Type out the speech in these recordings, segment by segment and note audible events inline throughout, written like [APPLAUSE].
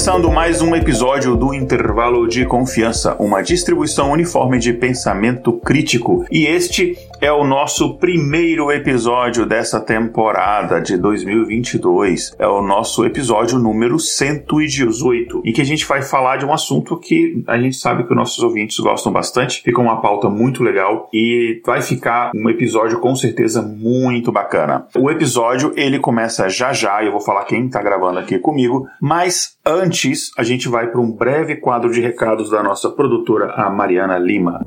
Começando mais um episódio do Intervalo de Confiança, uma distribuição uniforme de pensamento crítico. E este é o nosso primeiro episódio dessa temporada de 2022. É o nosso episódio número 118, em que a gente vai falar de um assunto que a gente sabe que os nossos ouvintes gostam bastante. Fica uma pauta muito legal e vai ficar um episódio com certeza muito bacana. O episódio ele começa já já, eu vou falar quem está gravando aqui comigo, mas antes a gente vai para um breve quadro de recados da nossa produtora, a Mariana Lima.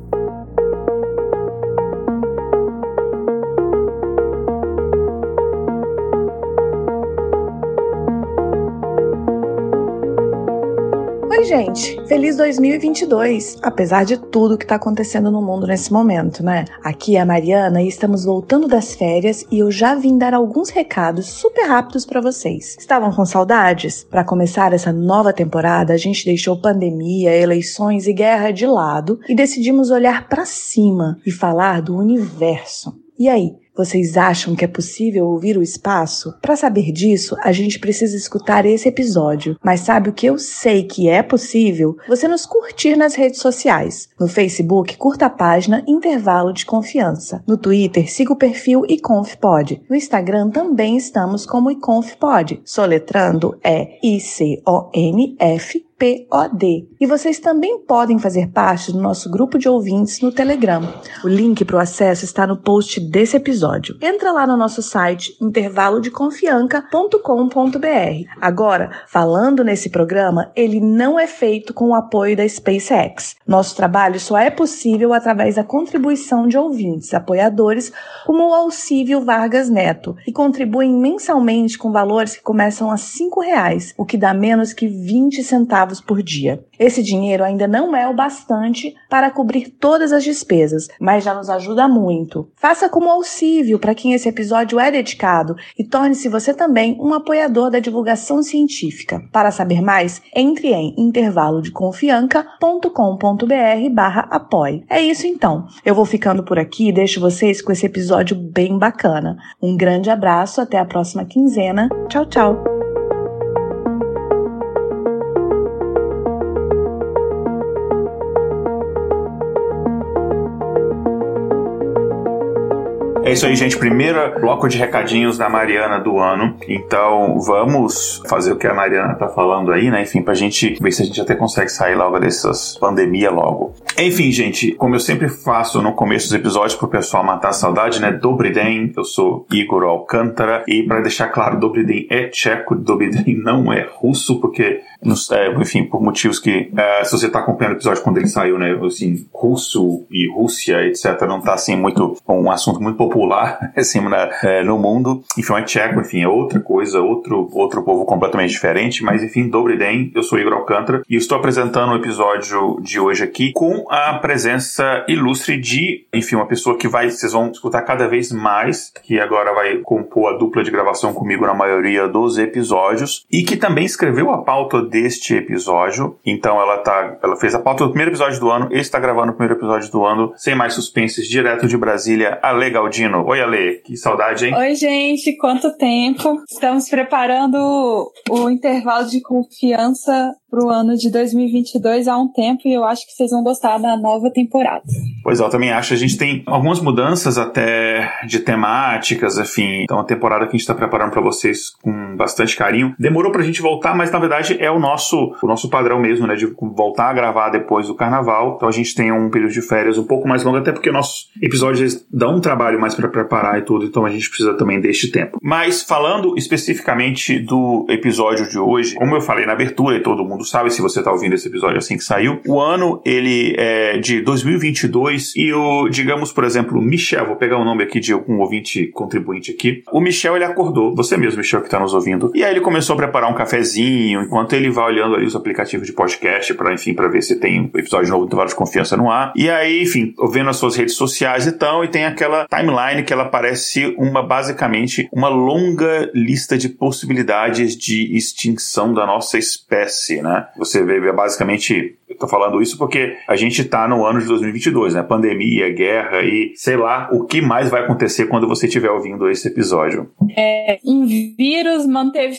Gente! Feliz 2022! Apesar de tudo que está acontecendo no mundo nesse momento, né? Aqui é a Mariana e estamos voltando das férias e eu já vim dar alguns recados super rápidos para vocês. Estavam com saudades? Para começar essa nova temporada, a gente deixou pandemia, eleições e guerra de lado e decidimos olhar para cima e falar do universo. E aí, vocês acham que é possível ouvir o espaço? Para saber disso, a gente precisa escutar esse episódio. Mas sabe o que eu sei que é possível? Você nos curtir nas redes sociais. No Facebook, curta a página Intervalo de Confiança. No Twitter, siga o perfil iconfpod. No Instagram também estamos como iconfpod. Soletrando é I-C-O-N-F POD. E vocês também podem fazer parte do nosso grupo de ouvintes no Telegram. O link para o acesso está no post desse episódio. Entra lá no nosso site intervalodeconfianca.com.br. Agora, falando nesse programa, ele não é feito com o apoio da SpaceX. Nosso trabalho só é possível através da contribuição de ouvintes, apoiadores, como o Alcívio Vargas Neto, que contribuem mensalmente com valores que começam a R$ reais, o que dá menos que 20 centavos centavos por dia. Esse dinheiro ainda não é o bastante para cobrir todas as despesas, mas já nos ajuda muito. Faça como Alcívio, para quem esse episódio é dedicado, e torne-se você também um apoiador da divulgação científica. Para saber mais, entre em intervalodeconfianca.com.br barra apoie. É isso então. Eu vou ficando por aqui e deixo vocês com esse episódio bem bacana. Um grande abraço, até a próxima quinzena. Tchau, tchau! É isso aí, gente. Primeiro bloco de recadinhos da Mariana do ano. Então, vamos fazer o que a Mariana tá falando aí, né? Enfim, pra gente ver se a gente até consegue sair logo dessas pandemia logo. Enfim, gente, como eu sempre faço no começo dos episódios pro pessoal matar a saudade, né? Dobriden, eu sou Igor Alcântara. E para deixar claro, Dobriden é tcheco, Dobriden não é russo, porque é, enfim, por motivos que, é, se você está acompanhando o episódio quando ele saiu, né, assim, russo e Rússia, etc., não está assim muito, um assunto muito popular, [LAUGHS] assim, na, é, no mundo. Enfim, é tcheco, enfim, é outra coisa, outro, outro povo completamente diferente, mas enfim, Dobry Den, eu sou Igor Alcântara e estou apresentando o episódio de hoje aqui com a presença ilustre de, enfim, uma pessoa que vai, vocês vão escutar cada vez mais, que agora vai compor a dupla de gravação comigo na maioria dos episódios e que também escreveu a pauta deste episódio. Então ela tá, ela fez a pauta do primeiro episódio do ano, está gravando o primeiro episódio do ano, sem mais suspenses, direto de Brasília, Ale Oi, Ale, que saudade, hein? Oi, gente, quanto tempo. Estamos preparando o intervalo de confiança para o ano de 2022 há um tempo e eu acho que vocês vão gostar da nova temporada. Pois é, eu também acho. A gente tem algumas mudanças até de temáticas, enfim. Então, a temporada que a gente está preparando para vocês com bastante carinho. Demorou para a gente voltar, mas na verdade é o nosso, o nosso padrão mesmo, né? De voltar a gravar depois do carnaval. Então, a gente tem um período de férias um pouco mais longo, até porque nossos episódios dão um trabalho mais para preparar e tudo. Então, a gente precisa também deste tempo. Mas, falando especificamente do episódio de hoje, como eu falei na abertura e todo mundo sabe se você está ouvindo esse episódio assim que saiu. O ano, ele é de 2022 e o, digamos, por exemplo, Michel, vou pegar o nome aqui de algum ouvinte contribuinte aqui. O Michel, ele acordou, você mesmo, Michel, que está nos ouvindo, e aí ele começou a preparar um cafezinho, enquanto ele vai olhando ali os aplicativos de podcast para, enfim, para ver se tem episódio novo de Confiança no ar. E aí, enfim, vendo as suas redes sociais e tal, e tem aquela timeline que ela parece uma, basicamente, uma longa lista de possibilidades de extinção da nossa espécie, né? Você vê basicamente eu tô falando isso porque a gente tá no ano de 2022, né? Pandemia, guerra e sei lá o que mais vai acontecer quando você estiver ouvindo esse episódio. É, um vírus manteve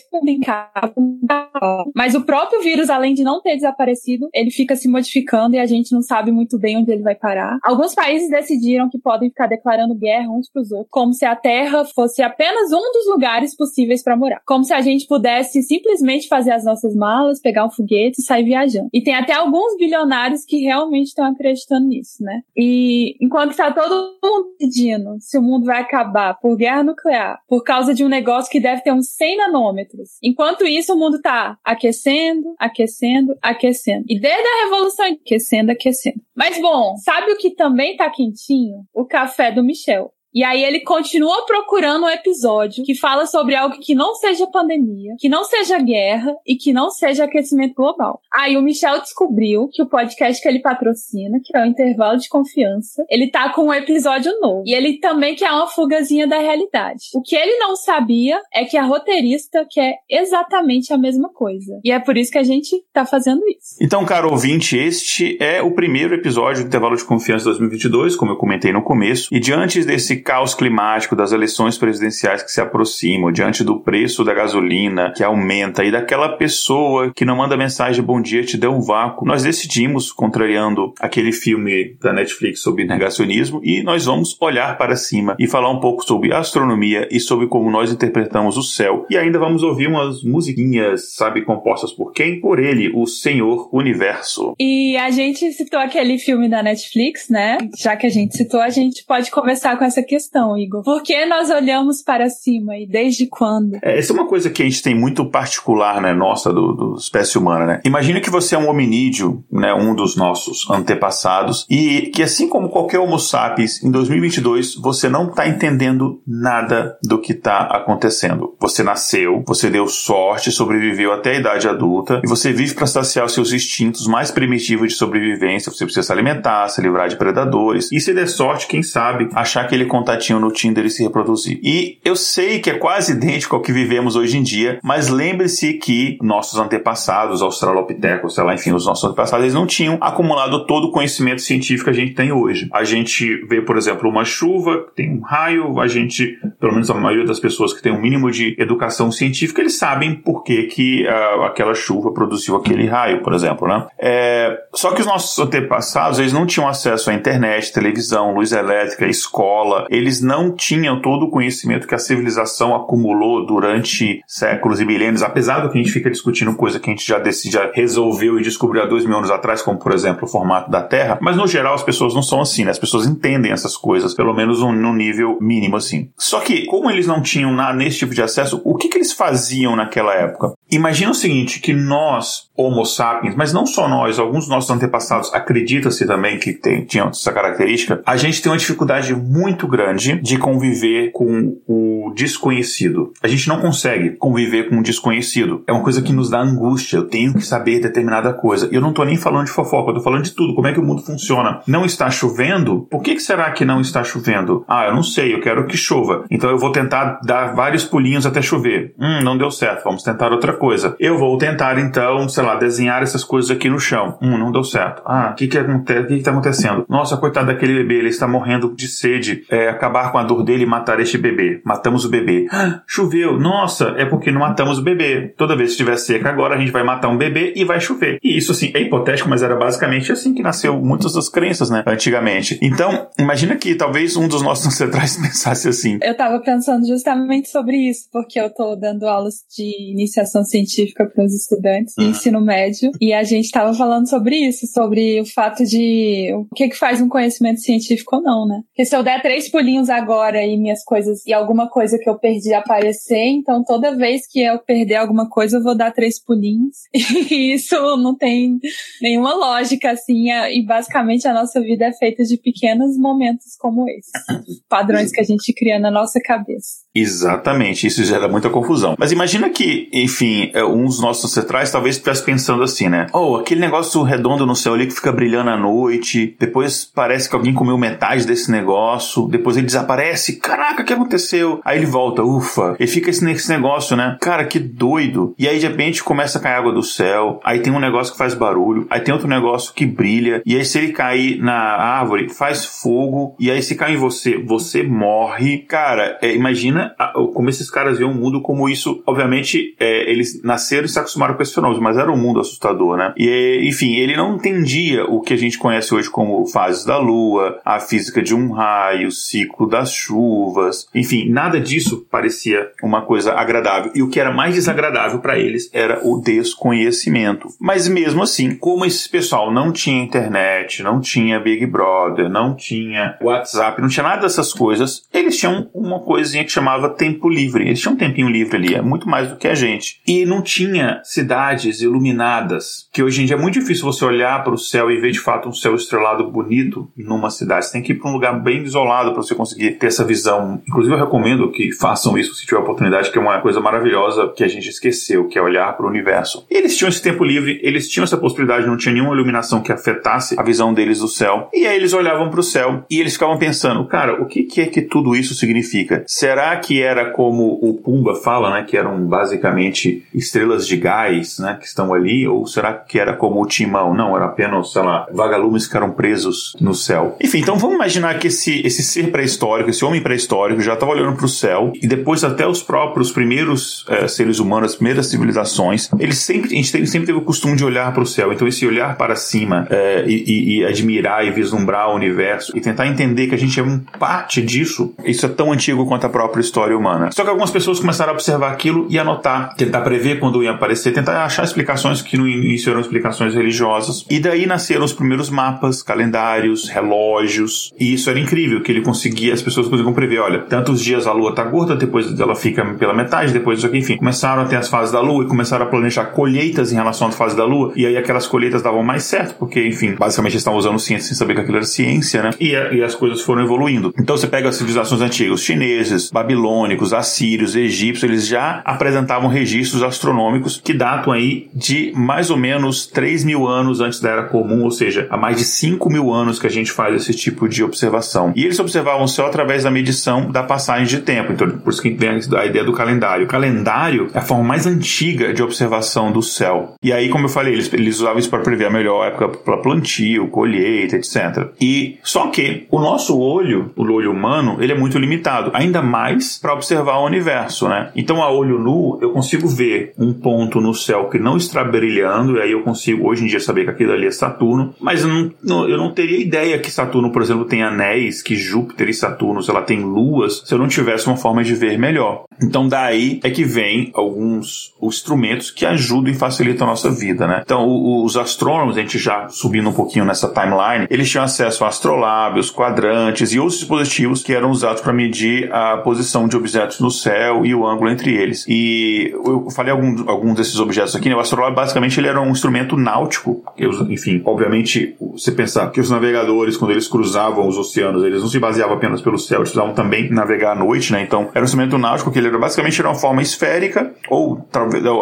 mas o próprio vírus, além de não ter desaparecido, ele fica se modificando e a gente não sabe muito bem onde ele vai parar. Alguns países decidiram que podem ficar declarando guerra uns pros outros, como se a Terra fosse apenas um dos lugares possíveis para morar. Como se a gente pudesse simplesmente fazer as nossas malas, pegar um foguete e sair viajando. E tem até alguns alguns bilionários que realmente estão acreditando nisso, né? E enquanto está todo mundo pedindo se o mundo vai acabar por guerra nuclear, por causa de um negócio que deve ter uns 100 nanômetros, enquanto isso o mundo está aquecendo, aquecendo, aquecendo. E desde a revolução aquecendo, aquecendo. Mas bom, sabe o que também tá quentinho? O café do Michel. E aí ele continua procurando um episódio que fala sobre algo que não seja pandemia, que não seja guerra e que não seja aquecimento global. Aí o Michel descobriu que o podcast que ele patrocina, que é o Intervalo de Confiança, ele tá com um episódio novo. E ele também quer uma fugazinha da realidade. O que ele não sabia é que a roteirista quer exatamente a mesma coisa. E é por isso que a gente tá fazendo isso. Então, caro ouvinte, este é o primeiro episódio do Intervalo de Confiança 2022, como eu comentei no começo. E diante desse caos climático, das eleições presidenciais que se aproximam, diante do preço da gasolina que aumenta e daquela pessoa que não manda mensagem de bom dia te deu um vácuo, nós decidimos, contrariando aquele filme da Netflix sobre negacionismo, e nós vamos olhar para cima e falar um pouco sobre astronomia e sobre como nós interpretamos o céu. E ainda vamos ouvir umas musiquinhas, sabe, compostas por quem? Por ele, o Senhor Universo. E a gente citou aquele filme da Netflix, né? Já que a gente citou, a gente pode começar com essa questão questão, Igor. Por que nós olhamos para cima e desde quando? É, essa é uma coisa que a gente tem muito particular, né, nossa, do, do espécie humana, né? Imagina que você é um hominídeo, né, um dos nossos antepassados, e que assim como qualquer homo sapiens, em 2022 você não está entendendo nada do que está acontecendo. Você nasceu, você deu sorte, sobreviveu até a idade adulta, e você vive para saciar os seus instintos mais primitivos de sobrevivência. Você precisa se alimentar, se livrar de predadores, e se der sorte, quem sabe, achar aquele contatinho no Tinder e se reproduzir. E eu sei que é quase idêntico ao que vivemos hoje em dia, mas lembre-se que nossos antepassados, australopithecus, sei lá, enfim, os nossos antepassados, eles não tinham acumulado todo o conhecimento científico que a gente tem hoje. A gente vê, por exemplo, uma chuva, tem um raio, a gente, pelo menos a maioria das pessoas que tem um mínimo de educação científica, eles sabem por que, que uh, aquela chuva produziu aquele raio, por exemplo, né? É, só que os nossos antepassados, eles não tinham acesso à internet, televisão, luz elétrica, escola, eles não tinham todo o conhecimento que a civilização acumulou durante séculos e milênios, apesar do que a gente fica discutindo coisa que a gente já, decide, já resolveu e descobriu há dois mil anos atrás, como por exemplo o formato da Terra, mas no geral as pessoas não são assim, né? As pessoas entendem essas coisas, pelo menos um, num nível mínimo assim. Só que, como eles não tinham nada nesse tipo de acesso, o que, que eles faziam naquela época? Imagina o seguinte, que nós, Homo sapiens, mas não só nós, alguns dos nossos antepassados, acredita-se também que tem, tinham essa característica, a gente tem uma dificuldade muito grande de conviver com o desconhecido. A gente não consegue conviver com o desconhecido. É uma coisa que nos dá angústia. Eu tenho que saber determinada coisa. E eu não tô nem falando de fofoca, eu tô falando de tudo. Como é que o mundo funciona? Não está chovendo? Por que, que será que não está chovendo? Ah, eu não sei, eu quero que chova. Então eu vou tentar dar vários pulinhos até chover. Hum, não deu certo, vamos tentar outra coisa. Eu vou tentar então, sei lá, desenhar essas coisas aqui no chão. Hum, não deu certo. Ah, o que que que que tá acontecendo? Nossa, coitado daquele bebê, ele está morrendo de sede. É, acabar com a dor dele e matar este bebê. Matamos o bebê. Ah, choveu. Nossa, é porque não matamos o bebê. Toda vez que estiver seca agora, a gente vai matar um bebê e vai chover. E isso, assim, é hipotético, mas era basicamente assim que nasceu muitas das crenças, né? Antigamente. Então, imagina que talvez um dos nossos ancestrais [LAUGHS] pensasse assim. Eu tava pensando justamente sobre isso, porque eu tô dando aulas de iniciação científica para os estudantes uhum. ensino médio e a gente estava falando sobre isso, sobre o fato de o que que faz um conhecimento científico ou não, né? Porque se eu der três pulinhos agora e minhas coisas e alguma coisa que eu perdi aparecer, então toda vez que eu perder alguma coisa eu vou dar três pulinhos [LAUGHS] e isso não tem nenhuma lógica assim e basicamente a nossa vida é feita de pequenos momentos como esse, [LAUGHS] padrões que a gente cria na nossa cabeça. Exatamente, isso gera muita confusão. Mas imagina que, enfim, é, uns nossos ancestrais talvez estivessem pensando assim, né? Oh, aquele negócio redondo no céu ali que fica brilhando à noite, depois parece que alguém comeu metade desse negócio, depois ele desaparece, caraca, o que aconteceu? Aí ele volta, ufa, e fica esse, esse negócio, né? Cara, que doido. E aí de repente começa a cair água do céu, aí tem um negócio que faz barulho, aí tem outro negócio que brilha, e aí se ele cair na árvore, faz fogo, e aí se cai em você, você morre. Cara, é, imagina a, como esses caras veem o mundo como isso, obviamente, é, eles nasceram e se acostumaram com esse fenômeno, mas era um mundo assustador, né? E, enfim, ele não entendia o que a gente conhece hoje como fases da lua, a física de um raio, ciclo das chuvas, enfim, nada disso parecia uma coisa agradável. E o que era mais desagradável para eles era o desconhecimento. Mas mesmo assim, como esse pessoal não tinha internet, não tinha Big Brother, não tinha WhatsApp, não tinha nada dessas coisas, eles tinham uma coisinha que chamava tempo livre. Eles tinham um tempinho livre ali, é muito mais do que a gente. E não tinha cidades iluminadas, que hoje em dia é muito difícil você olhar para o céu e ver de fato um céu estrelado bonito numa cidade. Você tem que ir para um lugar bem isolado para você conseguir ter essa visão. Inclusive, eu recomendo que façam isso se tiver oportunidade, que é uma coisa maravilhosa que a gente esqueceu, que é olhar para o universo. Eles tinham esse tempo livre, eles tinham essa possibilidade, não tinha nenhuma iluminação que afetasse a visão deles do céu. E aí eles olhavam para o céu e eles ficavam pensando, cara, o que, que é que tudo isso significa? Será que era como o Pumba fala, né, que eram basicamente estrelas de gás, né, que estão ali, ou será que era como o Timão? Não, era apenas, sei lá, vagalumes que ficaram presos no céu. Enfim, então vamos imaginar que esse, esse ser pré-histórico, esse homem pré-histórico já estava olhando para o céu e depois até os próprios primeiros é, seres humanos, as primeiras civilizações, eles sempre, a gente sempre teve o costume de olhar para o céu. Então esse olhar para cima é, e, e, admirar e vislumbrar o universo e tentar entender que a gente é um parte disso, isso é tão antigo quanto a própria história humana. Só que algumas pessoas começaram a observar aquilo e anotar, tentar prever quando ia aparecer, tentar achar explicações que no início eram explicações religiosas. E daí nasceram os primeiros mapas, calendários, relógios. E isso era incrível, que ele conseguia, as pessoas conseguiam prever, olha, tantos dias a lua tá gorda, depois ela fica pela metade, depois isso aqui, enfim. Começaram a ter as fases da lua e começaram a planejar colheitas em relação às fases da lua. E aí aquelas colheitas davam mais certo, porque, enfim, basicamente eles estavam usando ciência sem saber que aquilo era ciência, né? E, e as coisas foram evoluindo. Então você pega as civilizações antigas, chineses, babilônicos, assírios, egípcios, eles já apresentavam registros astronômicos que datam aí de mais ou menos 3 mil anos antes da Era Comum, ou seja, há mais de 5 mil anos que a gente faz esse tipo de observação. E eles observavam o céu através da medição da passagem de tempo. Então, por isso que vem a ideia do calendário. O calendário é a forma mais antiga de observação do céu. E aí, como eu falei, eles, eles usavam isso para prever a melhor época para plantio, colheita, etc. E só que o nosso olho, o olho humano, ele é muito limitado, ainda mais para observar o universo, né? Então, a olho nu, eu consigo ver um ponto no céu que não está brilhando, e aí eu consigo hoje em dia saber que aquilo ali é Saturno, mas eu não, eu não teria ideia que Saturno, por exemplo, tem anéis, que Júpiter e Saturno, ela tem luas, se eu não tivesse uma forma de ver melhor. Então, daí é que vem alguns instrumentos que ajudam e facilitam a nossa vida, né? Então, os astrônomos, a gente já subindo um pouquinho nessa timeline, eles tinham acesso a astrolábios, quadrantes e outros dispositivos que eram usados para medir a posição de objetos no céu e o ângulo entre eles. E eu falei alguns algum desses objetos aqui, né? O astrolábio basicamente ele era um instrumento náutico. enfim, obviamente, você pensar que os navegadores, quando eles cruzavam os oceanos, eles não se baseavam apenas pelo céu, eles precisavam também navegar à noite, né? Então, era um instrumento náutico que era basicamente era uma forma esférica, ou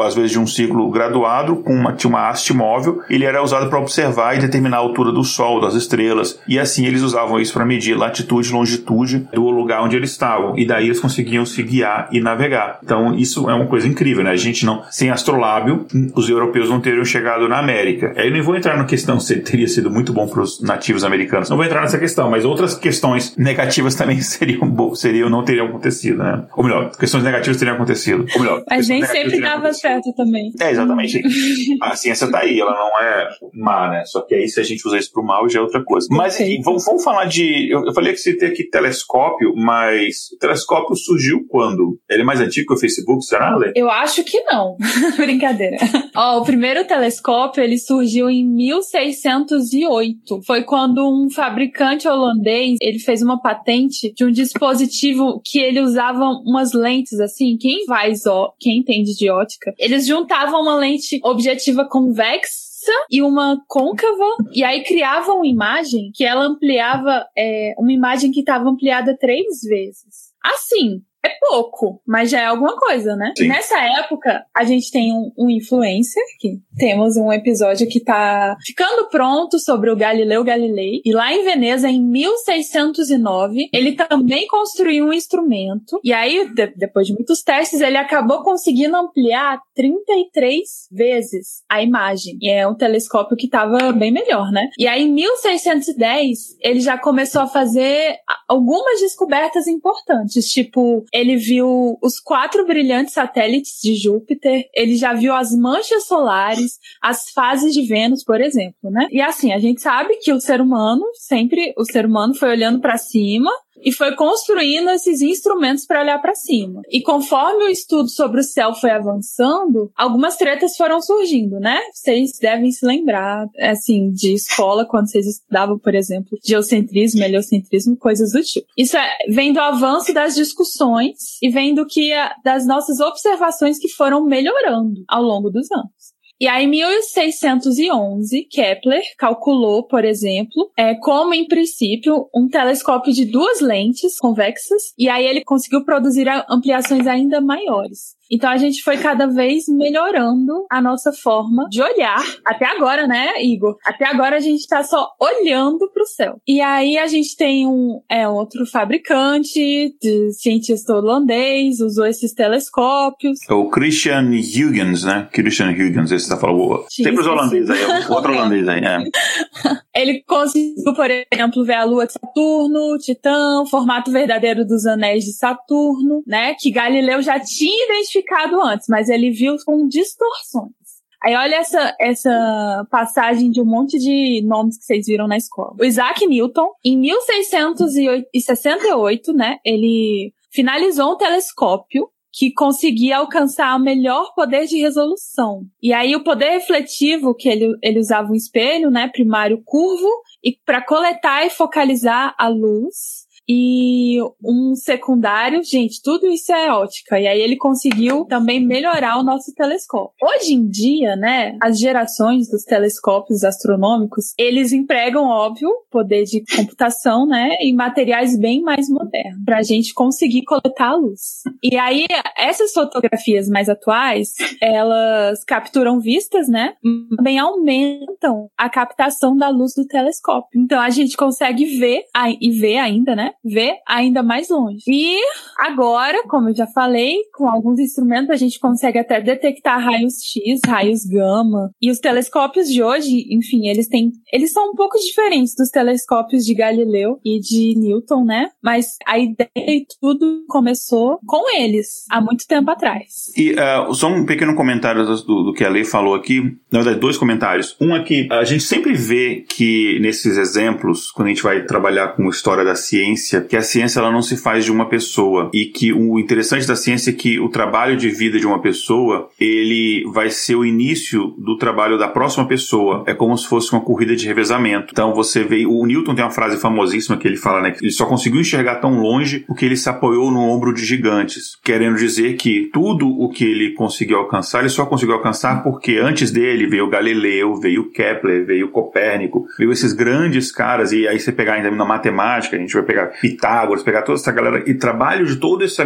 às vezes de um ciclo graduado, com uma, tinha uma haste móvel. Ele era usado para observar e determinar a altura do Sol, das estrelas, e assim eles usavam isso para medir latitude e longitude do lugar onde eles estavam. E daí eles conseguiam se guiar e navegar. Então, isso é uma coisa incrível, né? A gente não, sem astrolábio, os europeus não teriam chegado na América. Aí eu não vou entrar na questão se teria sido muito bom para os nativos americanos. Não vou entrar nessa questão, mas outras questões negativas [LAUGHS] também seriam, seriam não teriam acontecido, né? Ou melhor, questões negativas teriam acontecido. Ou melhor, mas nem sempre dava certo também. É, exatamente. [LAUGHS] a ciência tá aí, ela não é má, né? Só que aí se a gente usar isso pro mal já é outra coisa. Mas enfim, vamos, vamos falar de. Eu, eu falei que você tem aqui telescópio, mas o telescópio surgiu quando? Ele é mais antigo que o Facebook, será, Lê? Eu acho que que não. [LAUGHS] Brincadeira. Ó, o primeiro telescópio, ele surgiu em 1608. Foi quando um fabricante holandês, ele fez uma patente de um dispositivo que ele usava umas lentes assim, quem vai, quem entende de ótica, eles juntavam uma lente objetiva convexa e uma côncava, e aí criavam uma imagem que ela ampliava, é, uma imagem que estava ampliada três vezes. Assim, é pouco, mas já é alguma coisa, né? Sim. Nessa época, a gente tem um, um, influencer, que temos um episódio que tá ficando pronto sobre o Galileu Galilei. E lá em Veneza, em 1609, ele também construiu um instrumento. E aí, de, depois de muitos testes, ele acabou conseguindo ampliar 33 vezes a imagem. E é um telescópio que tava bem melhor, né? E aí, em 1610, ele já começou a fazer algumas descobertas importantes, tipo ele viu os quatro brilhantes satélites de Júpiter, ele já viu as manchas solares, as fases de Vênus, por exemplo, né? E assim, a gente sabe que o ser humano, sempre o ser humano foi olhando para cima e foi construindo esses instrumentos para olhar para cima. E conforme o estudo sobre o céu foi avançando, algumas tretas foram surgindo, né? Vocês devem se lembrar, assim, de escola, quando vocês estudavam, por exemplo, geocentrismo, heliocentrismo, coisas do tipo. Isso é, vem do avanço das discussões e vem do que, das nossas observações que foram melhorando ao longo dos anos. E aí, em 1611, Kepler calculou, por exemplo, é, como, em princípio, um telescópio de duas lentes convexas, e aí ele conseguiu produzir ampliações ainda maiores. Então a gente foi cada vez melhorando a nossa forma de olhar. Até agora, né, Igor? Até agora a gente tá só olhando pro céu. E aí a gente tem um é, outro fabricante, de cientista holandês, usou esses telescópios. É o Christian Huygens, né? Christian Huygens, esse tá falando. Sempre os holandeses aí, outro [LAUGHS] holandês aí, é. Ele conseguiu, por exemplo, ver a lua de Saturno, Titã, o formato verdadeiro dos anéis de Saturno, né? Que Galileu já tinha identificado antes, mas ele viu com distorções. Aí olha essa, essa passagem de um monte de nomes que vocês viram na escola. O Isaac Newton, em 1668, né, ele finalizou um telescópio que conseguia alcançar o melhor poder de resolução. E aí o poder refletivo, que ele, ele usava um espelho, né, primário curvo, e para coletar e focalizar a luz, e um secundário. Gente, tudo isso é ótica. E aí ele conseguiu também melhorar o nosso telescópio. Hoje em dia, né, as gerações dos telescópios astronômicos, eles empregam, óbvio, poder de computação, né, em materiais bem mais modernos, para a gente conseguir coletar a luz. E aí, essas fotografias mais atuais, elas capturam vistas, né, também aumentam a captação da luz do telescópio. Então a gente consegue ver e ver ainda, né, ver ainda mais longe. E agora, como eu já falei, com alguns instrumentos a gente consegue até detectar raios X, raios gama. E os telescópios de hoje, enfim, eles têm, eles são um pouco diferentes dos telescópios de Galileu e de Newton, né? Mas a ideia e tudo começou com eles há muito tempo atrás. E uh, só um pequeno comentário do, do que a Lei falou aqui, na verdade, dois comentários. Um é a gente sempre vê que nesses exemplos, quando a gente vai trabalhar com história da ciência ciência, que a ciência ela não se faz de uma pessoa e que o interessante da ciência é que o trabalho de vida de uma pessoa, ele vai ser o início do trabalho da próxima pessoa. É como se fosse uma corrida de revezamento. Então você vê, o Newton tem uma frase famosíssima que ele fala, né, que ele só conseguiu enxergar tão longe porque ele se apoiou no ombro de gigantes, querendo dizer que tudo o que ele conseguiu alcançar, ele só conseguiu alcançar porque antes dele veio Galileu, veio Kepler, veio Copérnico, veio esses grandes caras e aí você pegar ainda na matemática, a gente vai pegar Pitágoras, pegar toda essa galera e trabalho de todo esse,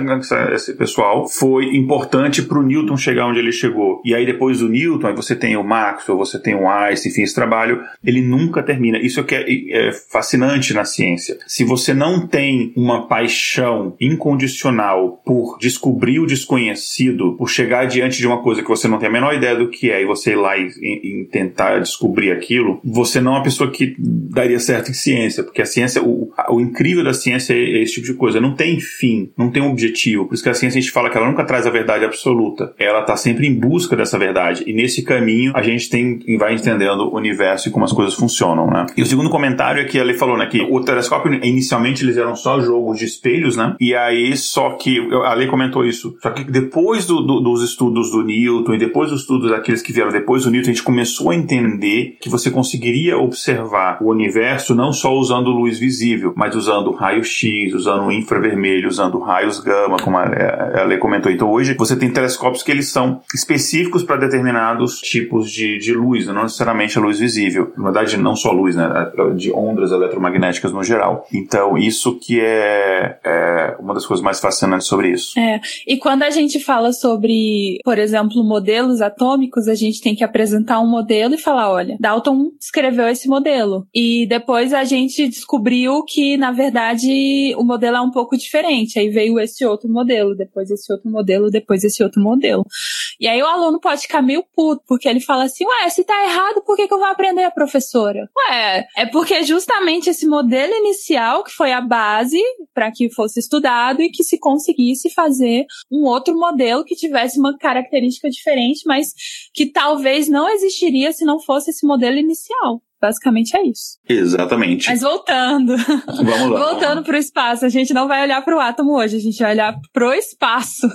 esse pessoal foi importante para o Newton chegar onde ele chegou. E aí depois do Newton, aí você tem o Maxwell, você tem o Einstein, enfim, esse trabalho ele nunca termina. Isso é que é, é fascinante na ciência. Se você não tem uma paixão incondicional por descobrir o desconhecido, por chegar diante de uma coisa que você não tem a menor ideia do que é e você ir lá e, e, e tentar descobrir aquilo, você não é uma pessoa que daria certo em ciência, porque a ciência, o, o incrível da ciência é esse tipo de coisa. Não tem fim, não tem objetivo. Por isso que a ciência a gente fala que ela nunca traz a verdade absoluta. Ela está sempre em busca dessa verdade. E nesse caminho a gente tem vai entendendo o universo e como as coisas funcionam, né? E o segundo comentário é que ele falou, né, que o telescópio inicialmente eles eram só jogos de espelhos, né? E aí só que a lei comentou isso. Só que depois do, do, dos estudos do Newton e depois dos estudos daqueles que vieram depois do Newton, a gente começou a entender que você conseguiria observar o universo não só usando luz visível, mas usando raio-x, usando infravermelho, usando raios gama, como a, lei comentou. Então hoje você tem telescópios que eles são específicos para determinados tipos de, de luz, não necessariamente a luz visível. Na verdade, não só luz, né? De ondas eletromagnéticas no geral. Então, isso que é, é uma das coisas mais fascinantes sobre isso. É. E quando a gente fala sobre, por exemplo, modelos atômicos, a gente tem que apresentar um modelo e falar: olha, Dalton escreveu esse modelo. E depois a gente descobriu que, na verdade, o modelo é um pouco diferente. Aí veio esse outro modelo, depois esse outro modelo, depois esse outro modelo. E aí o aluno pode ficar meio puto, porque ele fala assim: ué, se tá errado, por que, que eu vou aprender a professora? Ué, é porque justamente esse modelo inicial que foi a base para que fosse estudado e que se conseguisse fazer um outro modelo que tivesse uma característica diferente, mas que talvez não existiria se não fosse esse modelo inicial. Basicamente é isso. Exatamente. Mas voltando. Vamos lá. voltando para o espaço. A gente não vai olhar para o átomo hoje, a gente vai olhar pro espaço.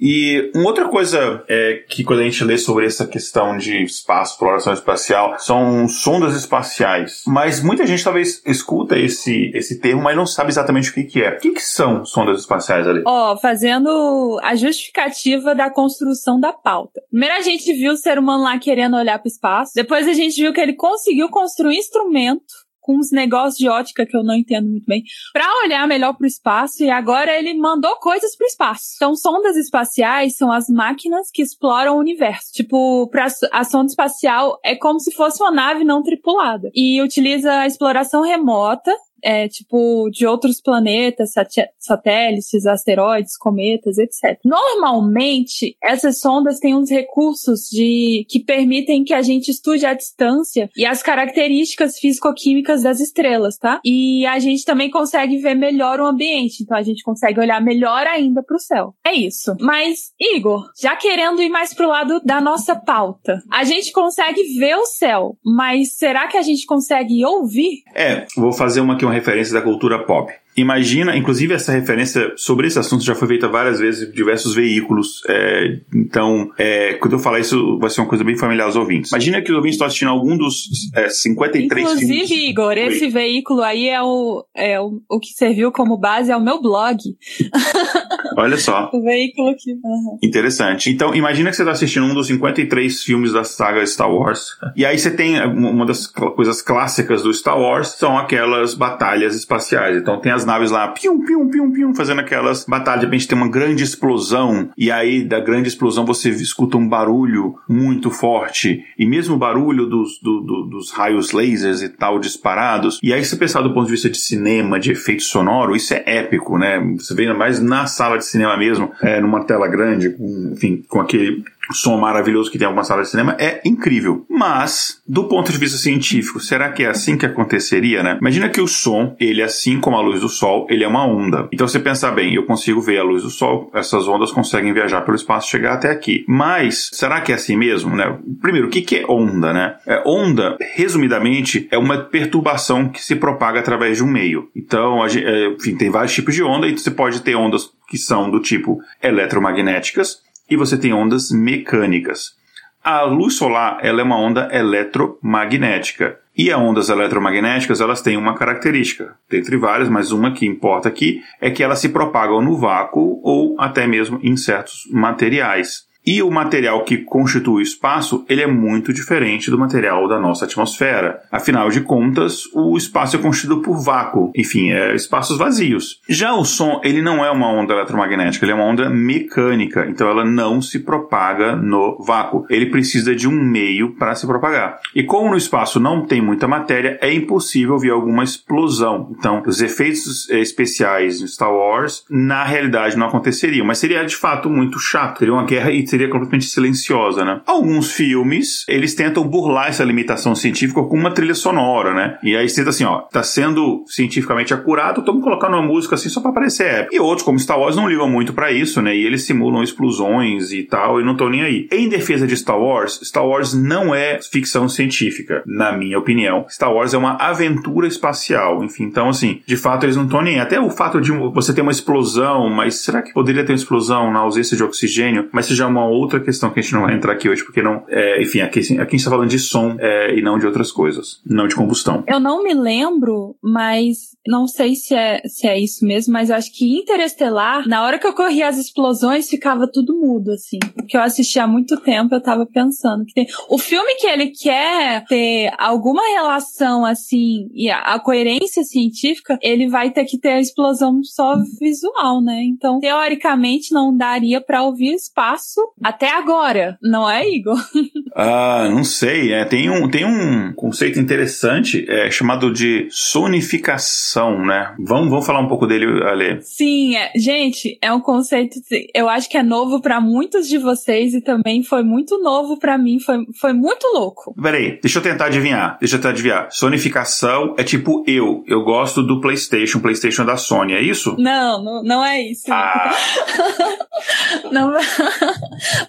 e uma outra coisa é que quando a gente lê sobre essa questão de espaço, exploração espacial, são sondas espaciais. Mas muita gente talvez escuta esse, esse termo, mas não sabe exatamente o que, que é. O que, que são sondas espaciais ali? Ó, oh, fazendo a justificativa da construção da pauta. Primeiro a gente viu o ser humano lá querendo olhar para o espaço. Depois a gente viu que ele conseguiu construir um instrumento com uns negócios de ótica que eu não entendo muito bem, para olhar melhor para o espaço e agora ele mandou coisas para o espaço. Então, sondas espaciais são as máquinas que exploram o universo. Tipo, pra, a sonda espacial é como se fosse uma nave não tripulada e utiliza a exploração remota é, tipo, de outros planetas, satélites, asteroides, cometas, etc. Normalmente, essas sondas têm uns recursos de que permitem que a gente estude a distância e as características físico-químicas das estrelas, tá? E a gente também consegue ver melhor o ambiente, então a gente consegue olhar melhor ainda para o céu. É isso. Mas, Igor, já querendo ir mais pro lado da nossa pauta, a gente consegue ver o céu, mas será que a gente consegue ouvir? É, vou fazer uma aqui uma referência da cultura pop. Imagina, inclusive essa referência sobre esse assunto já foi feita várias vezes em diversos veículos. É, então, é, quando eu falar isso, vai ser uma coisa bem familiar aos ouvintes. Imagina que os ouvintes estão assistindo algum dos é, 53 Inclusive, filmes. Igor, esse veículo aí é o, é o, o que serviu como base ao meu blog. [LAUGHS] Olha só. o veículo que. Uhum. Interessante. Então, imagina que você está assistindo um dos 53 filmes da saga Star Wars. E aí você tem uma das coisas clássicas do Star Wars são aquelas batalhas espaciais. Então tem as naves lá, pium, pium, pium, pium, fazendo aquelas batalhas. De repente tem uma grande explosão, e aí da grande explosão você escuta um barulho muito forte, e mesmo o barulho dos, do, do, dos raios lasers e tal disparados. E aí, se pensar do ponto de vista de cinema, de efeito sonoro, isso é épico, né? Você vê mais na sala de cinema mesmo, é, numa tela grande, com, enfim, com aquele som maravilhoso que tem alguma sala de cinema é incrível. Mas, do ponto de vista científico, será que é assim que aconteceria, né? Imagina que o som, ele assim como a luz do sol, ele é uma onda. Então, você pensar bem, eu consigo ver a luz do sol, essas ondas conseguem viajar pelo espaço e chegar até aqui. Mas, será que é assim mesmo, né? Primeiro, o que é onda, né? É, onda, resumidamente, é uma perturbação que se propaga através de um meio. Então, a, é, enfim, tem vários tipos de onda e você pode ter ondas que são do tipo eletromagnéticas, e você tem ondas mecânicas. A luz solar ela é uma onda eletromagnética. E as ondas eletromagnéticas elas têm uma característica, dentre várias, mas uma que importa aqui é que elas se propagam no vácuo ou até mesmo em certos materiais. E o material que constitui o espaço, ele é muito diferente do material da nossa atmosfera. Afinal de contas, o espaço é constituído por vácuo, enfim, é espaços vazios. Já o som, ele não é uma onda eletromagnética, ele é uma onda mecânica, então ela não se propaga no vácuo. Ele precisa de um meio para se propagar. E como no espaço não tem muita matéria, é impossível ver alguma explosão. Então, os efeitos eh, especiais em Star Wars, na realidade, não aconteceriam, mas seria de fato muito chato. Seria uma guerra seria completamente silenciosa, né? Alguns filmes, eles tentam burlar essa limitação científica com uma trilha sonora, né? E aí você assim, ó, tá sendo cientificamente acurado, estamos colocando uma música assim só para parecer épico. E outros, como Star Wars, não ligam muito para isso, né? E eles simulam explosões e tal, e não estão nem aí. Em defesa de Star Wars, Star Wars não é ficção científica, na minha opinião. Star Wars é uma aventura espacial, enfim. Então, assim, de fato, eles não estão nem. Até o fato de você ter uma explosão, mas será que poderia ter uma explosão na ausência de oxigênio? Mas seja uma outra questão que a gente não vai entrar aqui hoje, porque não. É, enfim, aqui, aqui a gente está falando de som é, e não de outras coisas, não de combustão. Eu não me lembro, mas não sei se é, se é isso mesmo, mas eu acho que Interestelar, na hora que ocorria as explosões, ficava tudo mudo, assim. Porque eu assisti há muito tempo, eu tava pensando que tem. O filme que ele quer ter alguma relação, assim, e a, a coerência científica, ele vai ter que ter a explosão só visual, né? Então, teoricamente, não daria para ouvir espaço até agora, não é, Igor? Ah, não sei. É, tem, um, tem um conceito interessante é, chamado de sonificação, né? Vamos, vamos falar um pouco dele, Ale. Sim, é, gente, é um conceito, eu acho que é novo para muitos de vocês e também foi muito novo para mim, foi, foi muito louco. Peraí, deixa eu tentar adivinhar. Deixa eu tentar adivinhar. Sonificação é tipo eu. Eu gosto do PlayStation, PlayStation da Sony, é isso? Não, não, não é isso. Ah. [LAUGHS] não,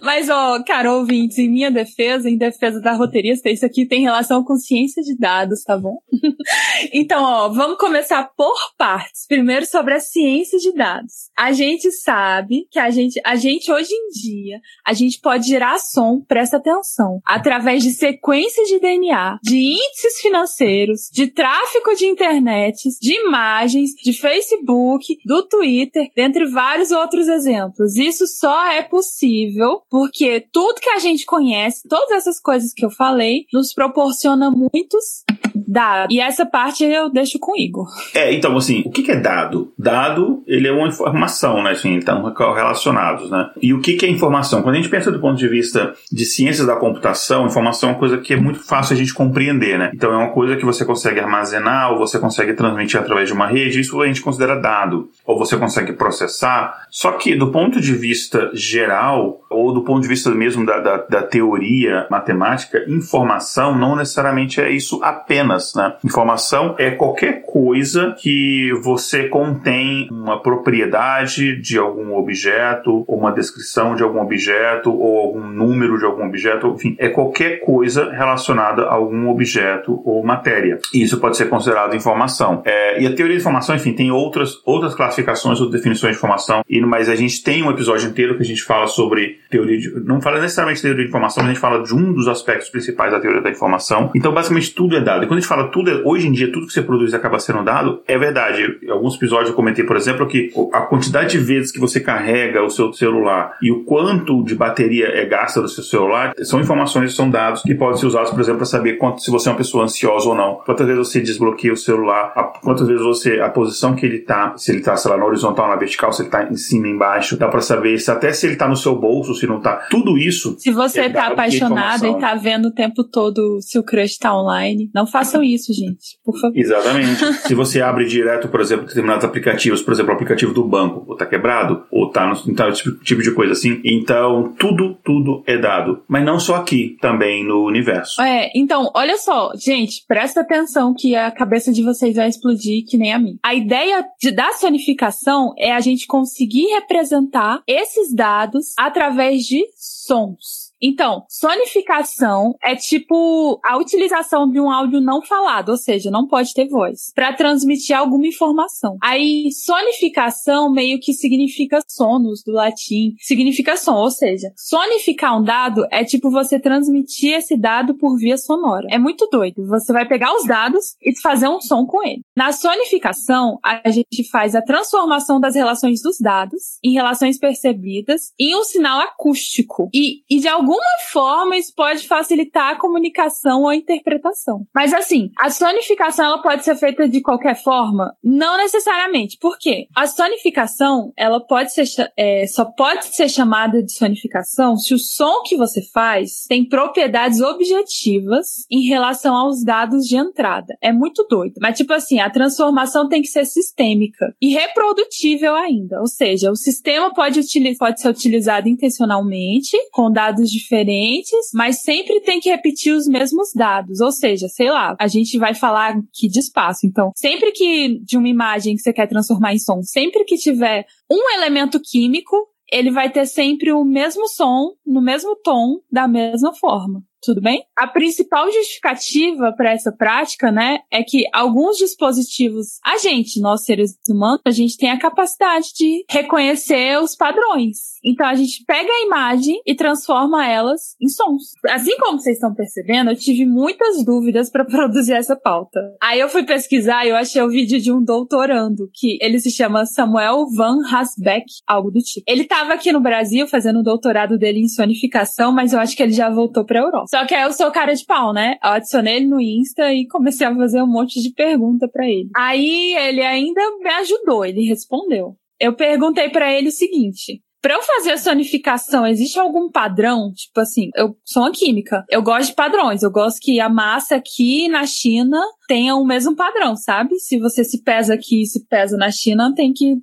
mas, ó, cara, ouvintes, em minha defesa, em defesa da roteirista, isso aqui tem relação com ciência de dados, tá bom? [LAUGHS] então, ó, vamos começar por partes. Primeiro sobre a ciência de dados. A gente sabe que a gente, a gente hoje em dia, a gente pode gerar som, presta atenção, através de sequências de DNA, de índices financeiros, de tráfego de internet, de imagens, de Facebook, do Twitter, dentre vários outros exemplos. Isso só é possível porque tudo que a gente conhece, todas essas coisas que eu falei, nos proporciona muitos dados. E essa parte eu deixo com o Igor. É, então, assim, o que é dado? Dado, ele é uma informação, né? Assim, estão relacionados, né? E o que é informação? Quando a gente pensa do ponto de vista de ciências da computação, informação é uma coisa que é muito fácil a gente compreender, né? Então, é uma coisa que você consegue armazenar ou você consegue transmitir através de uma rede, isso a gente considera dado. Ou você consegue processar. Só que, do ponto de vista geral, ou do ponto de vista mesmo da, da, da teoria matemática, informação não necessariamente é isso apenas, né? Informação é qualquer coisa que você contém uma propriedade de algum objeto, ou uma descrição de algum objeto, ou algum número de algum objeto, enfim, é qualquer coisa relacionada a algum objeto ou matéria. Isso pode ser considerado informação. É, e a teoria de informação, enfim, tem outras, outras classificações ou definições de informação, e, mas a gente tem um episódio inteiro que a gente fala sobre teoria de. Não fala necessariamente de teoria de informação, mas a gente fala de um dos aspectos principais da teoria da informação. Então, basicamente, tudo é dado. E quando gente fala tudo, é, hoje em dia, tudo que você produz acaba sendo dado, é verdade. Em alguns episódios eu comentei, por exemplo, que a quantidade de vezes que você carrega o seu celular e o quanto de bateria é gasta do seu celular são informações, são dados que podem ser usados, por exemplo, para saber quanto, se você é uma pessoa ansiosa ou não. Quantas vezes você desbloqueia o celular, a, quantas vezes você, a posição que ele está, se ele está, sei lá, na horizontal, na vertical, se ele está em cima, embaixo, dá para saber se até se ele está no seu bolso, se não está. Tudo isso. Se você é tá apaixonado e tá vendo o tempo todo se o crush tá online, não façam isso, gente, por favor. Exatamente. [LAUGHS] se você abre direto, por exemplo, determinados aplicativos, por exemplo, o aplicativo do banco, ou tá quebrado, ou tá no então, tipo, tipo de coisa assim. Então, tudo, tudo é dado. Mas não só aqui, também no universo. É, então, olha só, gente, presta atenção que a cabeça de vocês vai explodir que nem a mim. A ideia de, da sonificação é a gente conseguir representar esses dados através de sons. Então, sonificação é tipo a utilização de um áudio não falado, ou seja, não pode ter voz, para transmitir alguma informação. Aí, sonificação meio que significa sonos do latim, significa som, ou seja, sonificar um dado é tipo você transmitir esse dado por via sonora. É muito doido. Você vai pegar os dados e fazer um som com ele. Na sonificação, a gente faz a transformação das relações dos dados em relações percebidas em um sinal acústico e, e de algum alguma forma isso pode facilitar a comunicação ou a interpretação. Mas assim, a sonificação ela pode ser feita de qualquer forma? Não necessariamente. Por quê? A sonificação, ela pode ser, é, só pode ser chamada de sonificação se o som que você faz tem propriedades objetivas em relação aos dados de entrada. É muito doido. Mas tipo assim, a transformação tem que ser sistêmica e reprodutível ainda. Ou seja, o sistema pode, pode ser utilizado intencionalmente, com dados diferentes, mas sempre tem que repetir os mesmos dados. Ou seja, sei lá, a gente vai falar aqui de espaço. Então, sempre que de uma imagem que você quer transformar em som, sempre que tiver um elemento químico, ele vai ter sempre o mesmo som, no mesmo tom, da mesma forma tudo bem? A principal justificativa para essa prática, né, é que alguns dispositivos, a gente, nós seres humanos, a gente tem a capacidade de reconhecer os padrões. Então a gente pega a imagem e transforma elas em sons. Assim como vocês estão percebendo, eu tive muitas dúvidas para [LAUGHS] produzir essa pauta. Aí eu fui pesquisar e eu achei o vídeo de um doutorando que ele se chama Samuel Van Hasbeck, algo do tipo. Ele estava aqui no Brasil fazendo o doutorado dele em sonificação, mas eu acho que ele já voltou para Europa. Só que aí eu sou cara de pau, né? Eu adicionei ele no Insta e comecei a fazer um monte de pergunta para ele. Aí ele ainda me ajudou, ele respondeu. Eu perguntei para ele o seguinte: Pra eu fazer a sonificação, existe algum padrão? Tipo assim, eu sou uma química. Eu gosto de padrões. Eu gosto que a massa aqui na China tenha o mesmo padrão, sabe? Se você se pesa aqui e se pesa na China, tem que.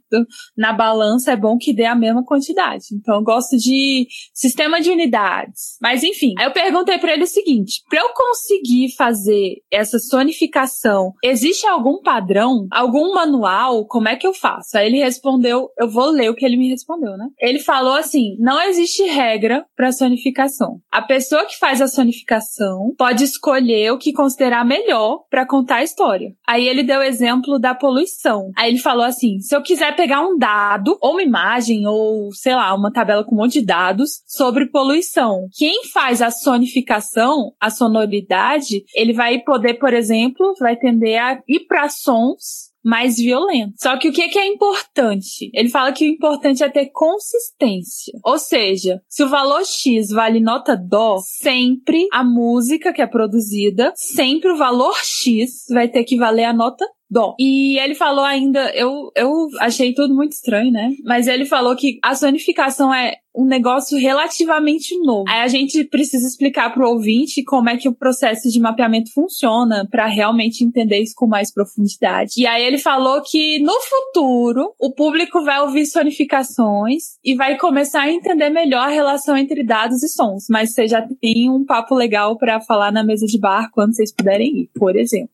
Na balança é bom que dê a mesma quantidade. Então eu gosto de sistema de unidades. Mas enfim, aí eu perguntei para ele o seguinte: pra eu conseguir fazer essa sonificação, existe algum padrão? Algum manual? Como é que eu faço? Aí ele respondeu: eu vou ler o que ele me respondeu, né? ele falou assim: não existe regra para sonificação. A pessoa que faz a sonificação pode escolher o que considerar melhor para contar a história. Aí ele deu o exemplo da poluição. Aí ele falou assim: se eu quiser pegar um dado, ou uma imagem, ou sei lá, uma tabela com um monte de dados sobre poluição, quem faz a sonificação, a sonoridade, ele vai poder, por exemplo, vai tender a ir para sons mais violento. Só que o que, que é importante? Ele fala que o importante é ter consistência. Ou seja, se o valor X vale nota Dó, sempre a música que é produzida, sempre o valor X vai ter que valer a nota Dó. E ele falou ainda, eu, eu achei tudo muito estranho, né? Mas ele falou que a sonificação é um negócio relativamente novo. Aí a gente precisa explicar para o ouvinte como é que o processo de mapeamento funciona para realmente entender isso com mais profundidade. E aí ele falou que no futuro o público vai ouvir sonificações e vai começar a entender melhor a relação entre dados e sons. Mas você já tem um papo legal para falar na mesa de bar quando vocês puderem ir, por exemplo.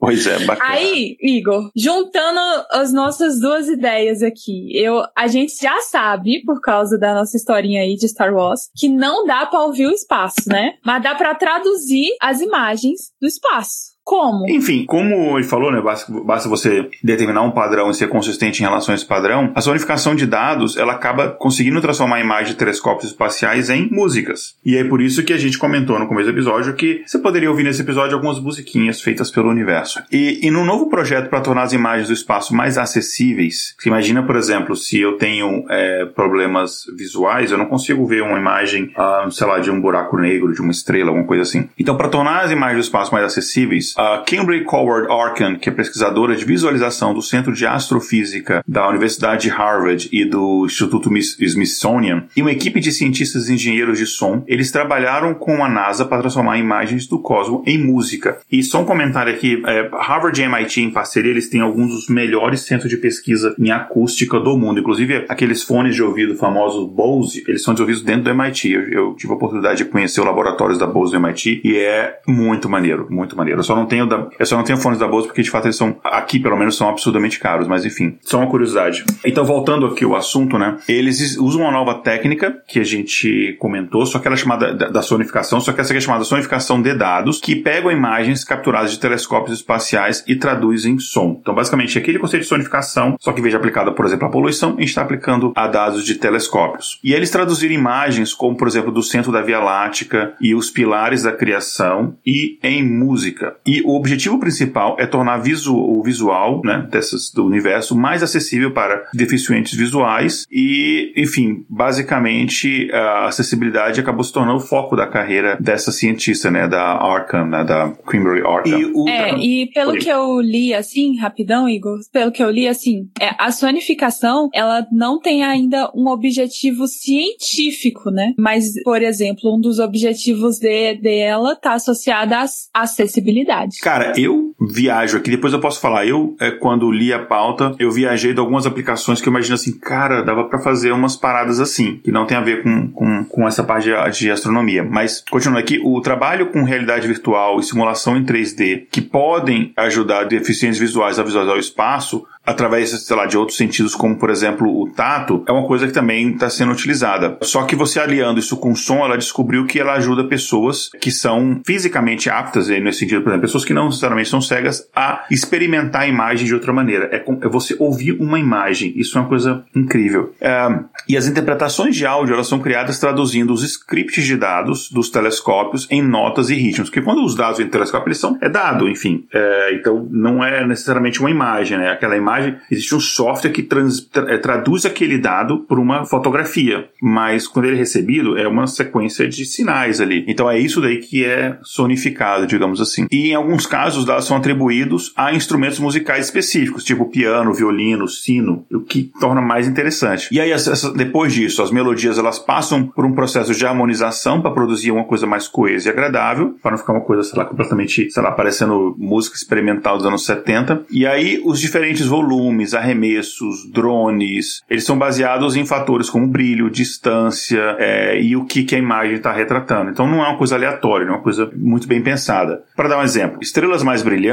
Pois é, bacana. Aí, Igor, juntando as nossas duas ideias aqui, eu a gente já sabe por causa da nossa historinha aí de Star Wars, que não dá para ouvir o espaço, né? Mas dá para traduzir as imagens do espaço. Como? Enfim, como ele falou, né, basta, você determinar um padrão e ser consistente em relação a esse padrão, a sonificação de dados, ela acaba conseguindo transformar a imagem de telescópios espaciais em músicas. E é por isso que a gente comentou no começo do episódio que você poderia ouvir nesse episódio algumas musiquinhas feitas pelo universo. E, e no novo projeto para tornar as imagens do espaço mais acessíveis, você imagina, por exemplo, se eu tenho é, problemas visuais, eu não consigo ver uma imagem, ah, sei lá, de um buraco negro, de uma estrela, alguma coisa assim. Então, para tornar as imagens do espaço mais acessíveis, a Kimberly Coward Arkin, que é pesquisadora de visualização do Centro de Astrofísica da Universidade de Harvard e do Instituto Smithsonian, e uma equipe de cientistas e engenheiros de som, eles trabalharam com a NASA para transformar imagens do cosmos em música. E só um comentário aqui, é, Harvard e MIT em parceria, eles têm alguns dos melhores centros de pesquisa em acústica do mundo. Inclusive, aqueles fones de ouvido famosos Bose, eles são desenvolvidos dentro do MIT. Eu, eu tive a oportunidade de conhecer os laboratórios da Bose do MIT e é muito maneiro, muito maneiro. Eu só não não tenho da, eu só não tenho fones da Bose porque de fato eles são, aqui pelo menos, são absurdamente caros, mas enfim, só uma curiosidade. Então, voltando aqui ao assunto, né? Eles usam uma nova técnica que a gente comentou, só que ela é chamada da, da sonificação, só que essa aqui é chamada sonificação de dados, que pegam imagens capturadas de telescópios espaciais e traduzem em som. Então, basicamente, aquele conceito de sonificação, só que de aplicada, por exemplo, à poluição, a gente está aplicando a dados de telescópios. E eles traduziram imagens como, por exemplo, do centro da Via Láctea e os pilares da criação e em música. E E o objetivo principal é tornar visu, o visual né, dessas, do universo mais acessível para deficientes visuais e, enfim, basicamente a acessibilidade acabou se tornando o foco da carreira dessa cientista, né, da Arkham, né, da Kimberly Arkham. E, o... é, e pelo Oi. que eu li, assim, rapidão, Igor, pelo que eu li, assim, é, a sonificação, ela não tem ainda um objetivo científico, né? Mas, por exemplo, um dos objetivos de, dela tá associado à acessibilidade. Cara, eu viajo aqui, depois eu posso falar, eu, é, quando li a pauta, eu viajei de algumas aplicações que eu imagino assim, cara, dava para fazer umas paradas assim, que não tem a ver com, com, com essa parte de, astronomia. Mas, continuando aqui, o trabalho com realidade virtual e simulação em 3D, que podem ajudar deficientes visuais a visualizar o espaço, através, sei lá, de outros sentidos, como por exemplo o tato, é uma coisa que também está sendo utilizada. Só que você aliando isso com som, ela descobriu que ela ajuda pessoas que são fisicamente aptas, nesse sentido, por exemplo, pessoas que não necessariamente são cegas, a experimentar a imagem de outra maneira. É, é você ouvir uma imagem. Isso é uma coisa incrível. É, e as interpretações de áudio, elas são criadas traduzindo os scripts de dados dos telescópios em notas e ritmos. Porque quando os dados do telescópio, eles são, é dado, enfim. É, então, não é necessariamente uma imagem, né? Aquela imagem imagem, existe um software que trans, tra, é, traduz aquele dado por uma fotografia, mas quando ele é recebido é uma sequência de sinais ali. Então é isso daí que é sonificado, digamos assim. E em alguns casos os dados são atribuídos a instrumentos musicais específicos, tipo piano, violino, sino, o que torna mais interessante. E aí depois disso, as melodias elas passam por um processo de harmonização para produzir uma coisa mais coesa e agradável, para não ficar uma coisa, sei lá, completamente, sei lá, parecendo música experimental dos anos 70. E aí os diferentes volumes volumes, arremessos, drones, eles são baseados em fatores como brilho, distância é, e o que, que a imagem está retratando. Então não é uma coisa aleatória, é uma coisa muito bem pensada. Para dar um exemplo, estrelas mais brilhantes,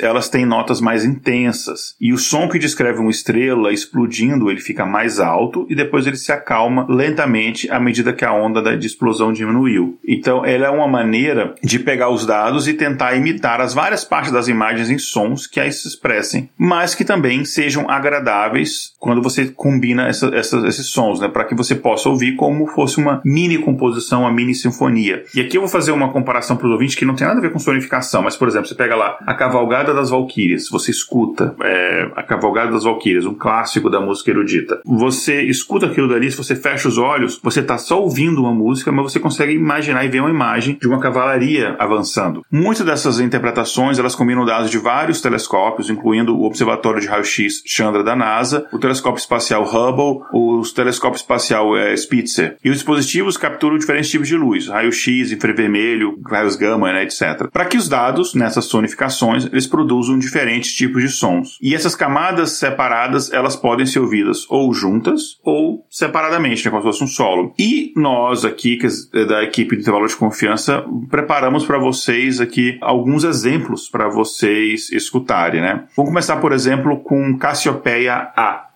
elas têm notas mais intensas e o som que descreve uma estrela explodindo, ele fica mais alto e depois ele se acalma lentamente à medida que a onda de explosão diminuiu. Então ela é uma maneira de pegar os dados e tentar imitar as várias partes das imagens em sons que as expressem, mas que também também sejam agradáveis quando você combina essa, essa, esses sons, né? Para que você possa ouvir como fosse uma mini composição, uma mini sinfonia. E aqui eu vou fazer uma comparação para os ouvintes que não tem nada a ver com sonificação, mas, por exemplo, você pega lá a Cavalgada das Valquírias, você escuta é, a Cavalgada das Valquírias, um clássico da música erudita. Você escuta aquilo dali, se você fecha os olhos, você está só ouvindo uma música, mas você consegue imaginar e ver uma imagem de uma cavalaria avançando. Muitas dessas interpretações, elas combinam dados de vários telescópios, incluindo o Observatório de raio-x Chandra da NASA, o telescópio espacial Hubble, o telescópio espacial é, Spitzer. E os dispositivos capturam diferentes tipos de luz, raio-x, infravermelho, raios gama, né, etc. Para que os dados, nessas sonificações, eles produzam diferentes tipos de sons. E essas camadas separadas, elas podem ser ouvidas ou juntas ou separadamente, né, como se fosse um solo. E nós aqui, que é da equipe de intervalo de confiança, preparamos para vocês aqui alguns exemplos para vocês escutarem, né? Vamos começar, por exemplo, com Cassiopeia A.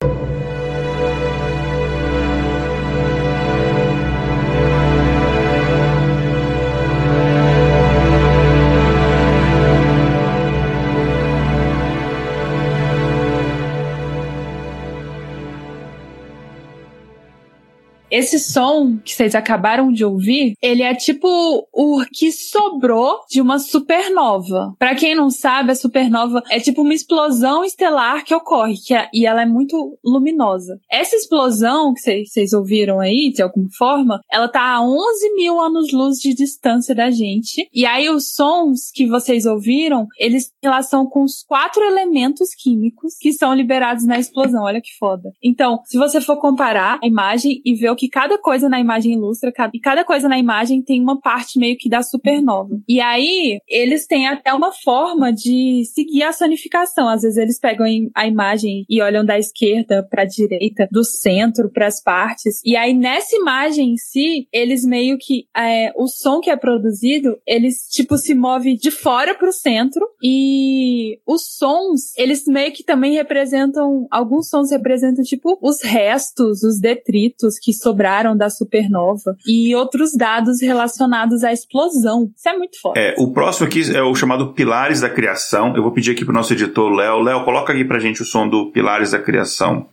Esse som que vocês acabaram de ouvir, ele é tipo o que sobrou de uma supernova. Para quem não sabe, a supernova é tipo uma explosão estelar que ocorre, que é, e ela é muito luminosa. Essa explosão que vocês ouviram aí, de alguma forma, ela tá a 11 mil anos-luz de distância da gente. E aí os sons que vocês ouviram, eles têm relação com os quatro elementos químicos que são liberados na explosão. Olha que foda. Então, se você for comparar a imagem e ver o que cada coisa na imagem ilustra, e cada coisa na imagem tem uma parte meio que da supernova. E aí, eles têm até uma forma de seguir a sonificação. Às vezes eles pegam a imagem e olham da esquerda para direita, do centro para as partes. E aí, nessa imagem em si, eles meio que. É, o som que é produzido, eles, tipo, se move de fora para o centro. E os sons, eles meio que também representam. Alguns sons representam, tipo, os restos, os detritos que sobraram da supernova e outros dados relacionados à explosão. Isso é muito forte. É, o próximo aqui é o chamado Pilares da Criação. Eu vou pedir aqui pro nosso editor Léo. Léo, coloca aqui pra gente o som do Pilares da Criação.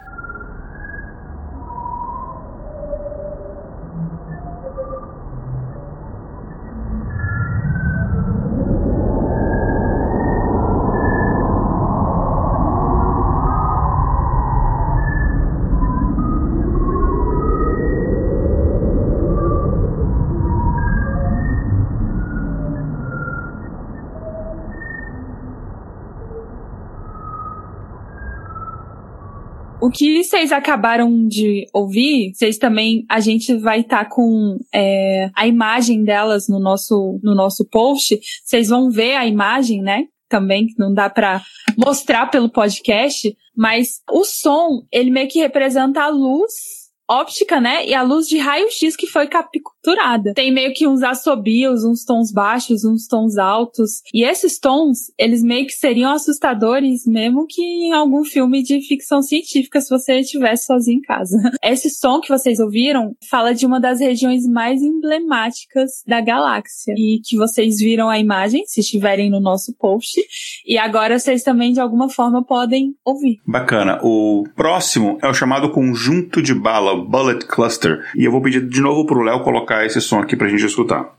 O que vocês acabaram de ouvir, vocês também, a gente vai estar tá com é, a imagem delas no nosso, no nosso post. Vocês vão ver a imagem, né? Também, que não dá para mostrar pelo podcast, mas o som, ele meio que representa a luz óptica, né? E a luz de raio-x que foi capturada. Tem meio que uns assobios, uns tons baixos, uns tons altos. E esses tons, eles meio que seriam assustadores, mesmo que em algum filme de ficção científica, se você estivesse sozinho em casa. [LAUGHS] Esse som que vocês ouviram fala de uma das regiões mais emblemáticas da galáxia. E que vocês viram a imagem, se estiverem no nosso post. E agora vocês também, de alguma forma, podem ouvir. Bacana. O próximo é o chamado conjunto de bala Bullet Cluster. E eu vou pedir de novo pro Léo colocar esse som aqui pra gente escutar.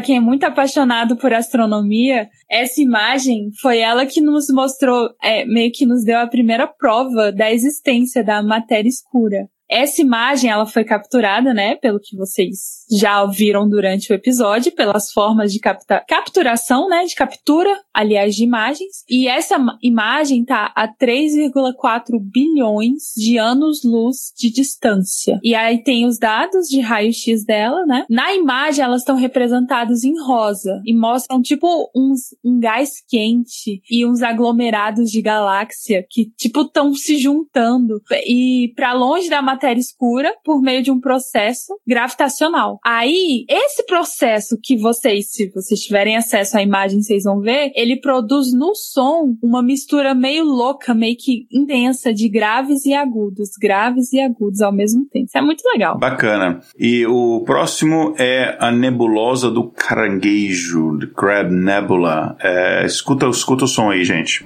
Para quem é muito apaixonado por astronomia, essa imagem foi ela que nos mostrou, é, meio que nos deu a primeira prova da existência da matéria escura. Essa imagem, ela foi capturada, né, pelo que vocês já ouviram durante o episódio, pelas formas de capta capturação, né, de captura, aliás, de imagens. E essa imagem tá a 3,4 bilhões de anos-luz de distância. E aí tem os dados de raio-x dela, né? Na imagem, elas estão representadas em rosa e mostram, tipo, uns, um gás quente e uns aglomerados de galáxia que, tipo, estão se juntando. E para longe da matéria escura por meio de um processo gravitacional. Aí, esse processo que vocês, se vocês tiverem acesso à imagem, vocês vão ver, ele produz no som uma mistura meio louca, meio que intensa de graves e agudos, graves e agudos ao mesmo tempo. Isso é muito legal. Bacana. E o próximo é a nebulosa do caranguejo, The Crab Nebula. É, escuta, escuta o som aí, gente.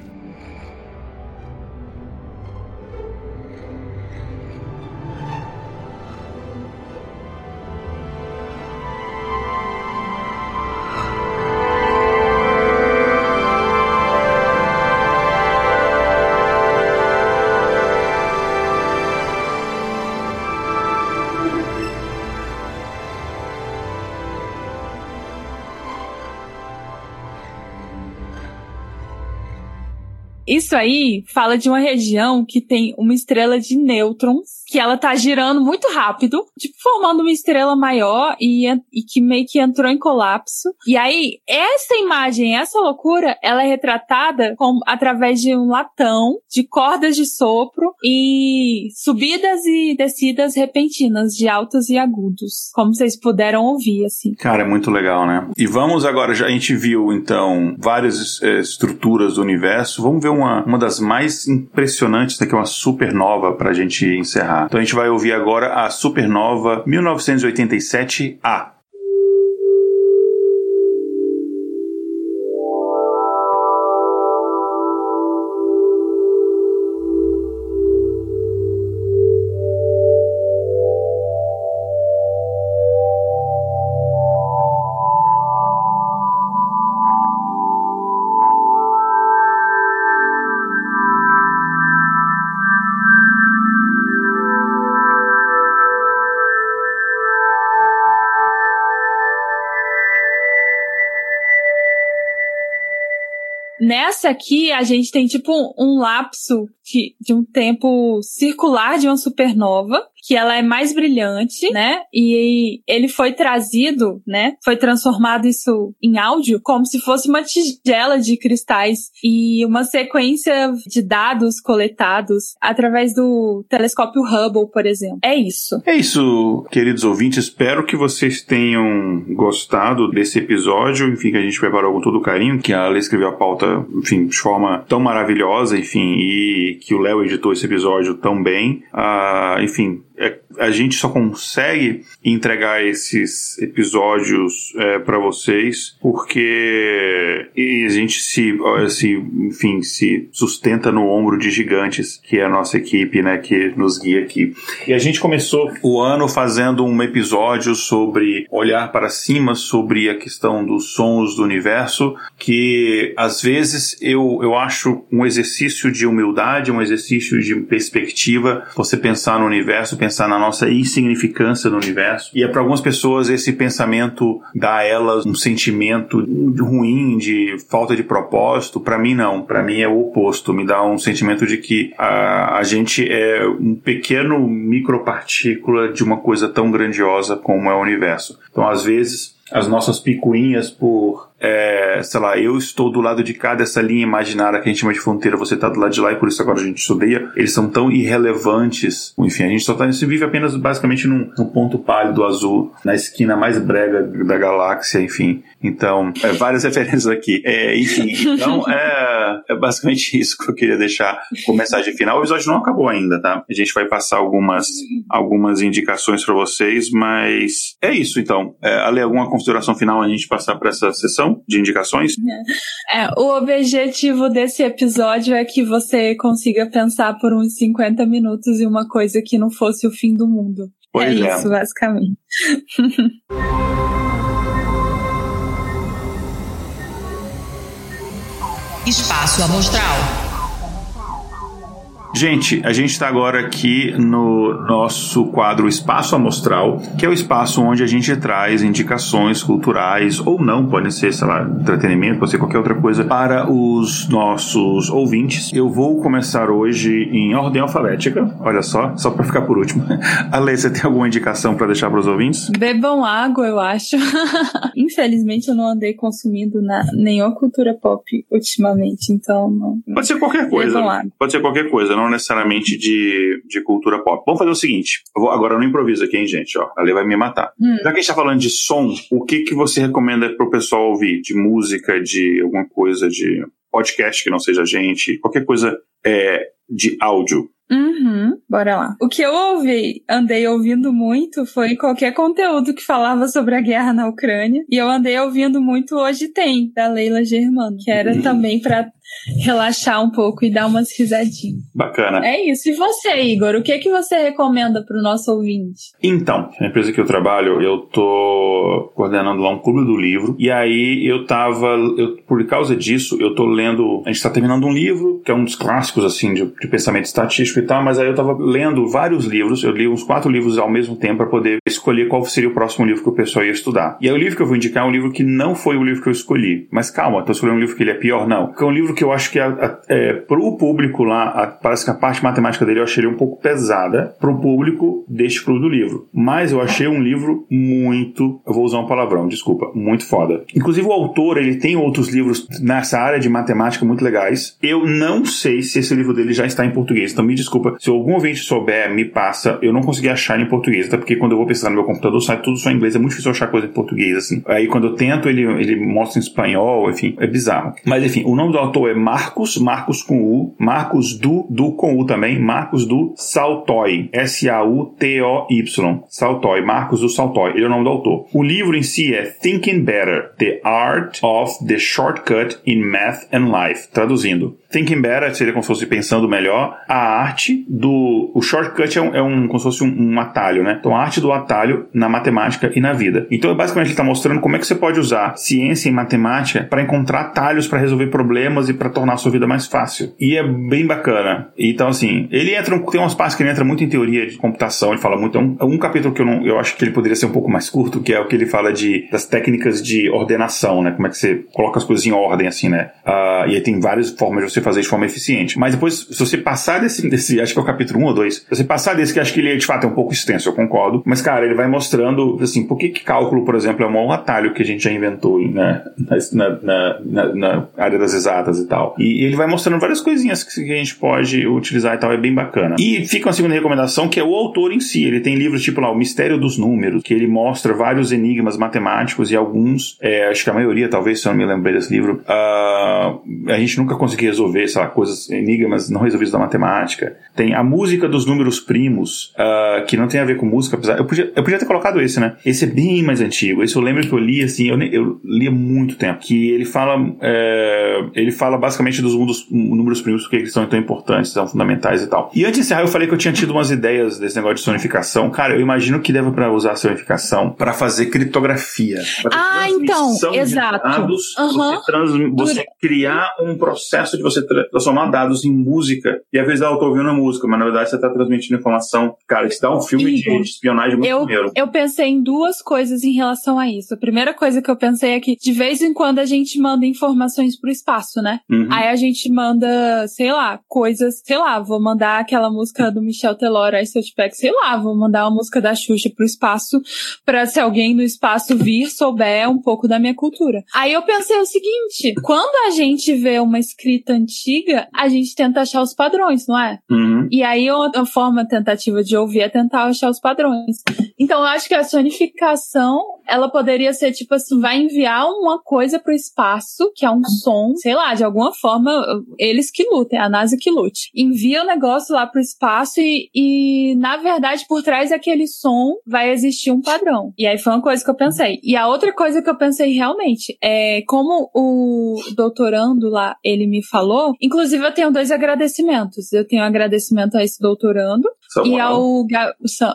Isso aí fala de uma região que tem uma estrela de nêutrons que ela tá girando muito rápido, tipo, formando uma estrela maior e, e que meio que entrou em colapso. E aí, essa imagem, essa loucura, ela é retratada com, através de um latão, de cordas de sopro e subidas e descidas repentinas, de altos e agudos, como vocês puderam ouvir, assim. Cara, é muito legal, né? E vamos agora, já a gente viu, então, várias é, estruturas do universo, vamos ver uma, uma das mais impressionantes, né, que é uma supernova pra gente encerrar. Então a gente vai ouvir agora a Supernova 1987A. Nessa aqui, a gente tem tipo um lapso de, de um tempo circular de uma supernova, que ela é mais brilhante, né? E ele foi trazido, né? Foi transformado isso em áudio como se fosse uma tigela de cristais e uma sequência de dados coletados através do telescópio Hubble, por exemplo. É isso. É isso, queridos ouvintes. Espero que vocês tenham gostado desse episódio. Enfim, que a gente preparou com todo carinho, que a Ale escreveu a pauta, enfim, de forma tão maravilhosa, enfim, e que o Léo editou esse episódio tão bem. Ah, enfim, a gente só consegue entregar esses episódios é, para vocês porque a gente se, se, enfim, se sustenta no ombro de gigantes, que é a nossa equipe, né, que nos guia aqui. E a gente começou o ano fazendo um episódio sobre olhar para cima, sobre a questão dos sons do universo, que às vezes eu, eu acho um exercício de humildade, um exercício de perspectiva, você pensar no universo, pensar na nossa insignificância no universo. E é para algumas pessoas esse pensamento dá a elas um sentimento ruim, de falta de propósito. Para mim, não. Para mim é o oposto. Me dá um sentimento de que a, a gente é um pequeno micropartícula de uma coisa tão grandiosa como é o universo. Então, às vezes, as nossas picuinhas por é, sei lá, eu estou do lado de cá dessa linha imaginária que a gente chama de fronteira, você está do lado de lá e por isso agora a gente estudeia, eles são tão irrelevantes. Enfim, a gente só tá, se vive apenas basicamente num, num, ponto pálido azul, na esquina mais brega da galáxia, enfim. Então, é, várias [LAUGHS] referências aqui. É, enfim, então é, é, basicamente [LAUGHS] isso que eu queria deixar como mensagem final. O episódio não acabou ainda, tá? A gente vai passar algumas, algumas indicações para vocês, mas é isso então. É, Ale, alguma consideração final a gente passar para essa sessão? De indicações? [LAUGHS] É, o objetivo desse episódio é que você consiga pensar por uns 50 minutos em uma coisa que não fosse o fim do mundo. Pois é, é. isso, basicamente. [LAUGHS] Espaço Amostral. Gente, a gente está agora aqui no nosso quadro Espaço Amostral, que é o espaço onde a gente traz indicações culturais ou não, podem ser, sei lá, entretenimento, pode ser qualquer outra coisa, para os nossos ouvintes. Eu vou começar hoje em ordem alfabética, olha só, só para ficar por último. [LAUGHS] Ale, você tem alguma indicação para deixar para os ouvintes? Bebam água, eu acho. [LAUGHS] Infelizmente eu não andei consumindo na, nenhuma cultura pop ultimamente, então não. Pode ser qualquer coisa. Pode ser qualquer coisa, não não necessariamente de, de cultura pop. Vamos fazer o seguinte, vou, agora eu não improviso aqui, hein, gente, ó, a Lê vai me matar. Hum. Já que a gente tá falando de som, o que que você recomenda pro pessoal ouvir? De música, de alguma coisa, de podcast que não seja a gente, qualquer coisa é, de áudio. Uhum, bora lá. O que eu ouvi, andei ouvindo muito, foi qualquer conteúdo que falava sobre a guerra na Ucrânia. E eu andei ouvindo muito Hoje Tem, da Leila Germano, que era uhum. também para relaxar um pouco e dar umas risadinhas. Bacana. É isso. E você, Igor, o que que você recomenda para o nosso ouvinte? Então, na empresa que eu trabalho, eu tô coordenando lá um clube do livro e aí eu tava, eu, por causa disso, eu tô lendo, a gente está terminando um livro que é um dos clássicos assim de, de, pensamento estatístico e tal, mas aí eu tava lendo vários livros, eu li uns quatro livros ao mesmo tempo para poder escolher qual seria o próximo livro que o pessoal ia estudar. E aí o livro que eu vou indicar é um livro que não foi o livro que eu escolhi. Mas calma, tô escolhendo um livro que ele é pior, não. Porque é um livro que eu acho que é, é, pro público lá, a, parece que a parte matemática dele eu achei um pouco pesada pro público deste clube do livro. Mas eu achei um livro muito, eu vou usar um palavrão, desculpa, muito foda. Inclusive o autor, ele tem outros livros nessa área de matemática muito legais. Eu não sei se esse livro dele já está em português, então me desculpa. Se algum ouvinte souber, me passa. Eu não consegui achar ele em português, até porque quando eu vou pesquisar no meu computador, sai tudo só em inglês. É muito difícil achar coisa em português, assim. Aí quando eu tento, ele, ele mostra em espanhol, enfim, é bizarro. Mas enfim, o nome do autor é Marcos, Marcos com U, Marcos do, do com U também, Marcos do Saltoy, S-A-U-T-O-Y, Saltoy, Marcos do Saltoy, ele é o nome do autor. O livro em si é Thinking Better, The Art of the Shortcut in Math and Life, traduzindo. Thinking Better seria como se fosse pensando melhor, a arte do... O shortcut é um, é um como se fosse um, um atalho, né? Então a arte do atalho na matemática e na vida. Então basicamente ele está mostrando como é que você pode usar ciência e matemática para encontrar atalhos para resolver problemas e para tornar a sua vida mais fácil. E é bem bacana. Então assim, ele entra, tem umas partes que ele entra muito em teoria de computação, ele fala muito, é um, é um capítulo que eu não, eu acho que ele poderia ser um pouco mais curto, que é o que ele fala de das técnicas de ordenação, né? Como é que você coloca as coisas em ordem assim, né? Uh, e aí tem várias formas de você fazer de forma eficiente. Mas depois, se você passar desse, [LAUGHS] desse acho que é o capítulo 1 ou 2, se você passar desse, que acho que ele de fato é um pouco extenso, eu concordo, mas cara, ele vai mostrando, assim, por que, que cálculo, por exemplo, é um atalho que a gente já inventou né, na, na, na, na área das exatas. e tal. E ele vai mostrando várias coisinhas que a gente pode utilizar e tal, é bem bacana. E fica uma segunda recomendação que é o autor em si. Ele tem livros tipo lá, O Mistério dos Números, que ele mostra vários enigmas matemáticos e alguns, é, acho que a maioria, talvez, se eu não me lembrei desse livro, uh, a gente nunca conseguiu resolver, sei lá, coisas, enigmas não resolvidos da matemática. Tem a música dos números primos, uh, que não tem a ver com música, apesar. Eu podia, eu podia ter colocado esse, né? Esse é bem mais antigo. Esse eu lembro que eu li, assim, eu, eu li há muito tempo. Que ele fala. É, ele fala basicamente dos mundos, números primos, porque eles são tão importantes, são fundamentais e tal. E antes de encerrar, eu falei que eu tinha tido umas ideias desse negócio de sonificação. Cara, eu imagino que deve para usar a sonificação para fazer criptografia. ah, então, exato. Dados, uhum. você, trans, você criar um processo de você transformar dados em música. E às vezes ela tá ouvindo a música, mas na verdade você tá transmitindo informação. Cara, isso dá um filme de, de espionagem muito eu, primeiro. Eu pensei em duas coisas em relação a isso. A primeira coisa que eu pensei é que de vez em quando a gente manda informações pro espaço, né? Uhum. Aí a gente manda, sei lá, coisas, sei lá, vou mandar aquela música do Michel Teló, aí se eu te pego, sei lá, vou mandar uma música da Xuxa pro espaço para se alguém no espaço vir souber um pouco da minha cultura. Aí eu pensei o seguinte, quando a gente vê uma escrita antiga, a gente tenta achar os padrões, não é? Uhum. E aí uma forma tentativa de ouvir é tentar achar os padrões. Então eu acho que a sonificação, ela poderia ser tipo assim, vai enviar uma coisa pro espaço, que é um som, sei lá, de alguma forma, eles que lutem, a NASA que lute. Envia o negócio lá pro espaço e, e na verdade, por trás daquele som vai existir um padrão. E aí foi uma coisa que eu pensei. E a outra coisa que eu pensei realmente é como o doutorando lá, ele me falou, inclusive eu tenho dois agradecimentos. Eu tenho um agradecimento a esse doutorando e ao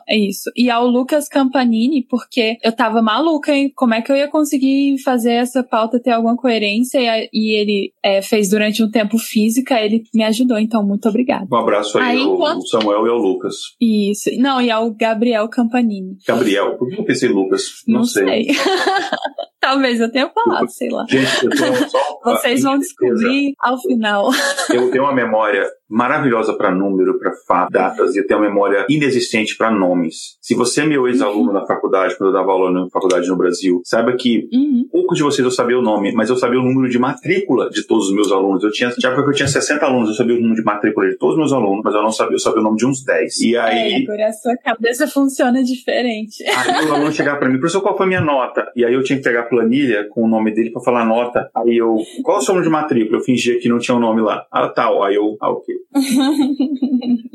é isso. E ao Lucas Campanini, porque eu tava maluca, hein? Como é que eu ia conseguir fazer essa pauta ter alguma coerência? E, e ele é, fez durante um tempo física, ele me ajudou, então muito obrigada. Um abraço aí, aí ao enquanto... Samuel e ao Lucas. Isso. Não, e ao Gabriel Campanini. Gabriel? Por que eu pensei Lucas? Não, Não sei. sei. [LAUGHS] Talvez eu tenha falado, sei lá. Gente, eu tenho só [LAUGHS] Vocês vão descobrir ao final. Eu tenho uma memória maravilhosa para número, para datas, e eu tenho uma memória inexistente para nomes. Se você é meu ex-aluno uhum. na faculdade, quando eu dava aula na faculdade no Brasil, saiba que uhum. poucos de vocês eu sabia o nome, mas eu sabia o número de matrícula de todos os meus alunos. Eu tinha, já porque eu tinha 60 alunos, eu sabia o número de matrícula de todos os meus alunos, mas eu não sabia, eu sabia o nome de uns 10. E aí. É, por a sua cabeça funciona diferente. Aí o aluno chegava para mim, professor, qual foi a minha nota? E aí eu tinha que pegar a planilha com o nome dele para falar nota. Aí eu, qual é o seu nome de matrícula? Eu fingia que não tinha o um nome lá. Ah, tal. Aí eu, ah, ok.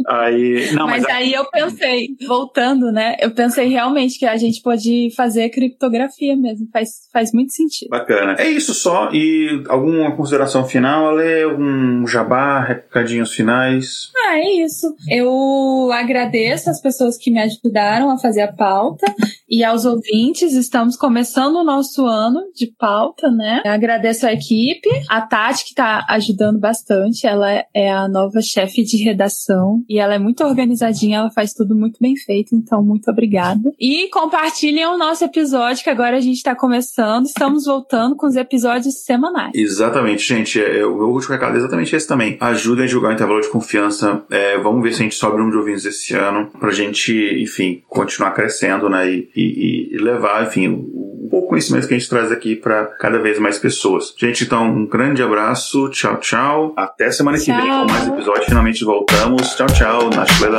Aí, não, mas, mas aí eu pensei, voltando, né? Eu pensei realmente que a gente pode fazer criptografia mesmo. Faz, faz muito sentido. Bacana. É isso só. E alguma consideração final, Ale? Algum jabá, recadinhos finais? Ah, é isso. Eu agradeço as pessoas que me ajudaram a fazer a pauta e aos ouvintes. Estamos começando o nosso ano de pauta, né? Eu agradeço a equipe, a Tati, que está ajudando bastante. Ela é a nova chefe de redação e ela é muito organizadinha, ela faz tudo muito bem feito, então muito obrigada. E compartilhem o nosso episódio, que agora a gente está começando, estamos voltando com os episódios semanais. Exatamente, gente. É, o meu último recado é exatamente esse também. Ajudem a julgar o intervalo de confiança. É, vamos ver se a gente sobe número de ouvintes esse ano, pra gente, enfim, continuar crescendo, né? E, e, e levar, enfim, um pouco conhecimento que a gente traz aqui para cada vez mais pessoas. Gente, então, um grande abraço. Tchau, tchau. Até semana que vem com mais episódio episódio. Finalmente voltamos. Tchau, tchau. Na Chuleda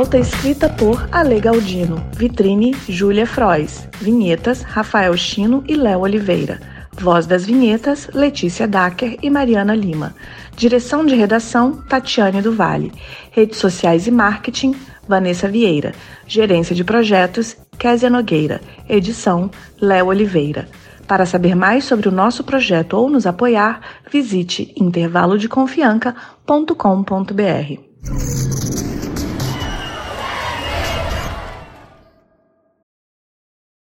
Pauta escrita por Ale Galdino. Vitrine, Júlia Frois. Vinhetas, Rafael Chino e Léo Oliveira. Voz das vinhetas, Letícia Dacker e Mariana Lima. Direção de redação, Tatiane do Vale. Redes sociais e marketing, Vanessa Vieira. Gerência de projetos, Késia Nogueira. Edição, Léo Oliveira. Para saber mais sobre o nosso projeto ou nos apoiar, visite intervalodeconfianca.com.br.